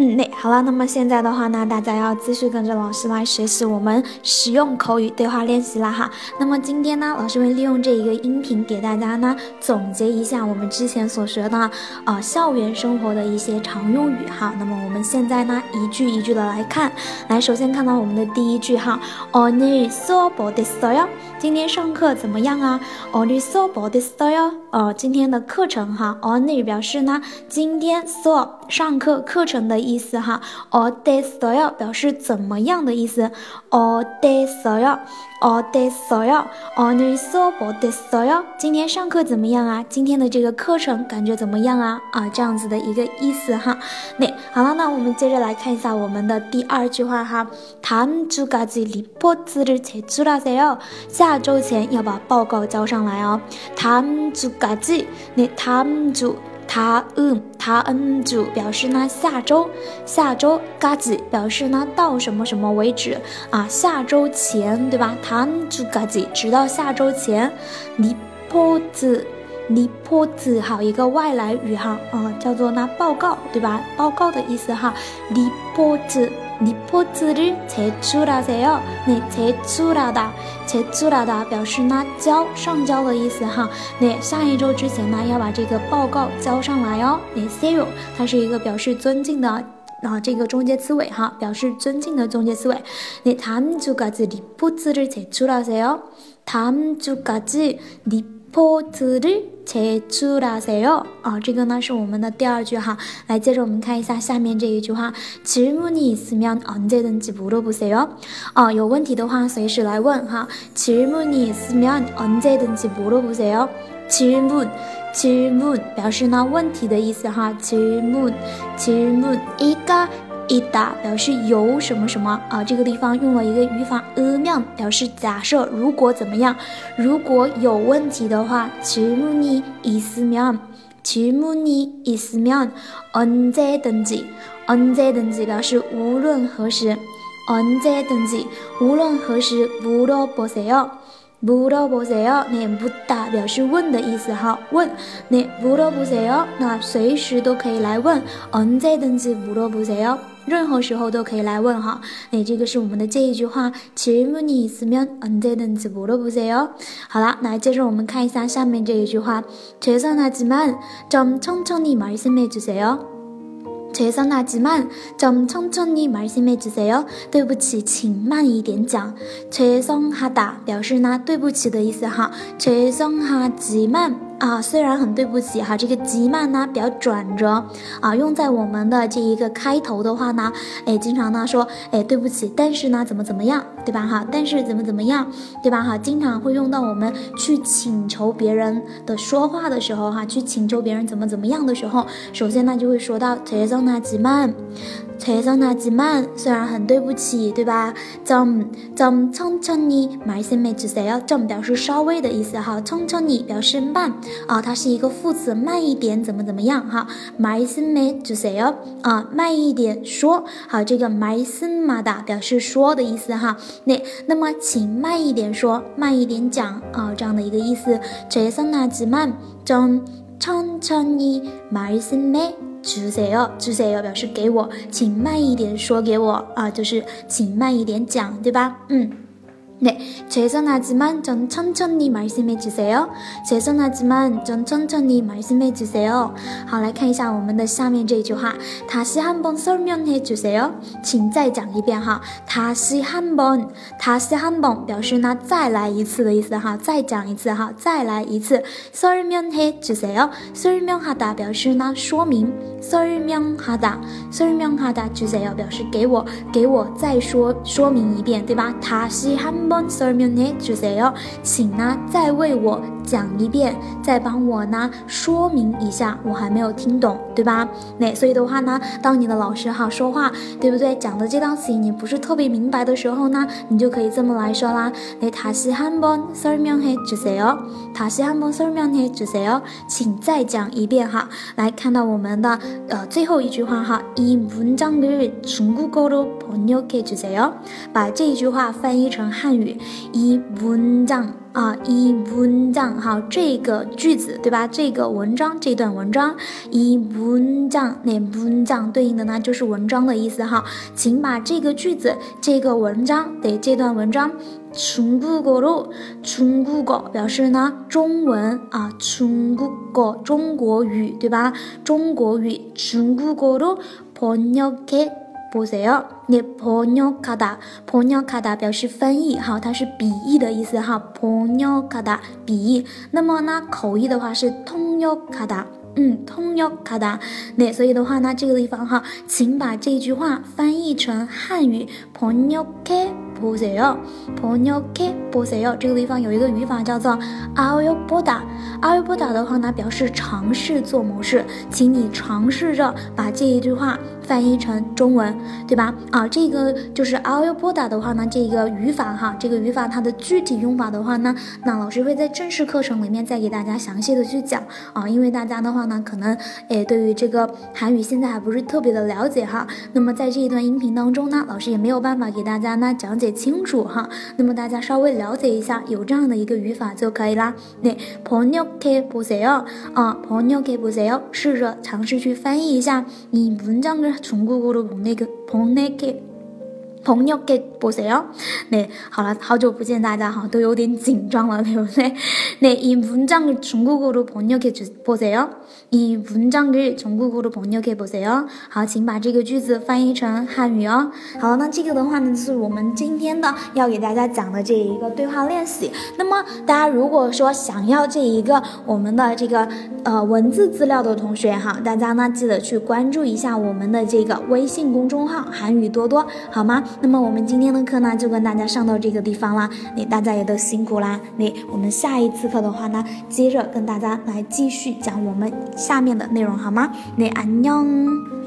嗯，那好了，那么现在的话呢，大家要继续跟着老师来学习我们实用口语对话练习了哈。那么今天呢，老师会利用这一个音频给大家呢总结一下我们之前所学的啊校园生活的一些常用语哈。那么我们现在呢一句一句的来看，来首先看到我们的第一句哈，오늘수업어땠어 요？ 今天上课怎么样啊？오늘수업어땠어 요？ 哦，今天的课程哈，오늘表示呢今天 suop 上课课程的 意思哈，어땠어 요？ 表示怎么样的意思，어땠어 요？ 어땠어 요？ 오늘수업어땠어 요？ 今天上课怎么样啊？今天的这个课程感觉怎么样啊？啊，这样子的一个意思哈。那好了，那我们接着来看一下我们的第二句话哈，다음주까지리포트를제출하세 요。 下周前要把报告交上来哦。다음주까지那다음 주。 他嗯，他嗯就表示呢，下周下周嘎子表示呢，到什么什么为止啊。下周前对吧？他嗯组嘎子，直到下周前。尼坡子，尼坡子，好一个外来语哈。嗯，叫做呢报告，对吧？报告的意思哈，尼坡子。리포트를 제출하세요. 네, 제출하다, 제출하다 表示呢交上交的意思哈。那下一周之前呢，要把这个报告交上来哦。那 세요 它是一个表示尊敬的啊，这个中介词尾哈，表示尊敬的中介词尾。네 다음 주까지 리포트를 제출하세요. 다음 주까지 리 포트를 제출하세요. 啊，这个呢是我们的第二句哈。来，接着我们看一下下面这一句话。 질문이 있으면 언제든지 물어보세요. 啊，有问题的话随时来问哈。 질문이 있으면 언제든지 물어보세요. 질문 질문 表示呢问题的意思哈。 질문 질문 이가 이다 表示有什么什么啊，这个地方用了一个语法 a 面，表示假设如果怎么样，如果有问题的话，질문이있으면질문이있으면언제든지언제든지表示无论何时，언제든지无论何时물어보세요 물어보세요那묻다表示问的意思哈，问那물어보세요那随时都可以来问，언제든지물어보세요任何时候都可以来问哈，那这个是我们的这一句话。질문이있으면언제든지물어보세요好了，那接着我们看一下下面这一句话。죄송하지만좀천천히말씀해주세요 죄송하지만좀천천히말씀해주세요对不起，请慢一点讲。죄송하다表示呢对不起的意思哈。죄송하지만 啊，虽然很对不起哈，这个极慢呢比较转折啊，用在我们的这一个开头的话呢，哎，经常呢说，哎，对不起，但是呢怎么怎么样，对吧哈？但是怎么怎么样，对吧哈？经常会用到我们去请求别人的说话的时候哈，去请求别人怎么怎么样的时候，首先呢就会说到这种呢极慢。최선하지 만， 虽然很对不起，对吧？좀좀천천히말씀해주세 요。 좀表示稍微的意思哈，천천히表示慢 啊，它是一个副词，慢一点，怎么怎么样哈？말씀해주세 요， 啊，慢一点说。好，这个말씀하다表示说的意思哈。那那么请慢一点说，慢一点讲啊，这样的一个意思。최선하지 만， 좀천천히말씀해 주세 요， 주세요表示给我，请慢一点说给我啊，就是请慢一点讲，对吧？嗯。 네, 죄송하지만 전 천천히 말씀해 주세요. 죄송하지만 전 천천히 말씀해 주세요. 好，来看一下我们的下面这句话. 다시 한번 설명해 주세요. 请再讲一遍哈. 다시 한번, 다시 한번 表示呢再来一次的意思哈，再讲一次哈，再来一次. 설명해 주세요. 설명하다 表示呢说明. 설명하다, 설명하다 주세요 表示给我，给我再说说明一遍，对吧？다시 한 한번설명해주세 요， 请呢再为我讲一遍，再帮我呢说明一下，我还没有听懂，对吧？那所以的话呢，当你的老师哈说话，对不对？讲的这道题你不是特别明白的时候呢，你就可以这么来说啦。那다시한번설명해주세 요， 다시한번설명해주세 요， 请再讲一遍哈。来看到我们的呃最后一句话哈，이문장을중국어로번역해주세 요， 把这一句话翻译成汉语， 이문 장。 啊，一文章哈，这个句子对吧？这个文章，这段文章，一文章，那文章对应的呢就是文章的意思哈。请把这个句子，这个文章，对这段文章，中国国路，中国国表示呢中文啊，中国国中国语对吧？中国语，中国国路，번역 해。 보세 요， 那번역하 다， 번역하다表示翻译哈，它是笔译的意思哈，번역하 다， 笔译。那么呢，口译的话是통역하 다， 嗯，통역하 다。 那所以的话呢，这个地方哈，请把这句话翻译成汉语，번역해 不是哟，朋友看不是哟。这个地方有一个语法叫做阿尔波达，阿尔波达的话呢，表示尝试做某事，请你尝试着把这一句话翻译成中文，对吧？啊，这个就是阿尔波达的话呢，这个语法哈，这个语法它的具体用法的话呢，那老师会在正式课程里面再给大家详细的去讲啊，因为大家的话呢，可能诶对于这个韩语现在还不是特别的了解哈。那么在这一段音频当中呢，老师也没有办法给大家呢讲解。清楚哈，那么大家稍微了解一下，有这样的一个语法就可以啦。那朋友可不是哟啊，朋友可不是哟，试着尝试去翻译一下，이문장을중국어로보내게보내게 朋友给不谁哦？那好了，好久不见大家哈，都有点紧张了，对不对？那이문장을중국어로번역해보세요이문장을중국어로번역해보세요好，请把这个句子翻译成汉语哦。好，那这个的话呢，就是我们今天的要给大家讲的这一个对话练习。那么大家如果说想要这一个我们的这个呃文字资料的同学哈，大家呢记得去关注一下我们的这个微信公众号“韩语多多”，好吗？ 那么我们今天的课呢，就跟大家上到这个地方啦。那大家也都辛苦啦。那我们下一次课的话呢，接着跟大家来继续讲我们下面的内容，好吗？那安妞。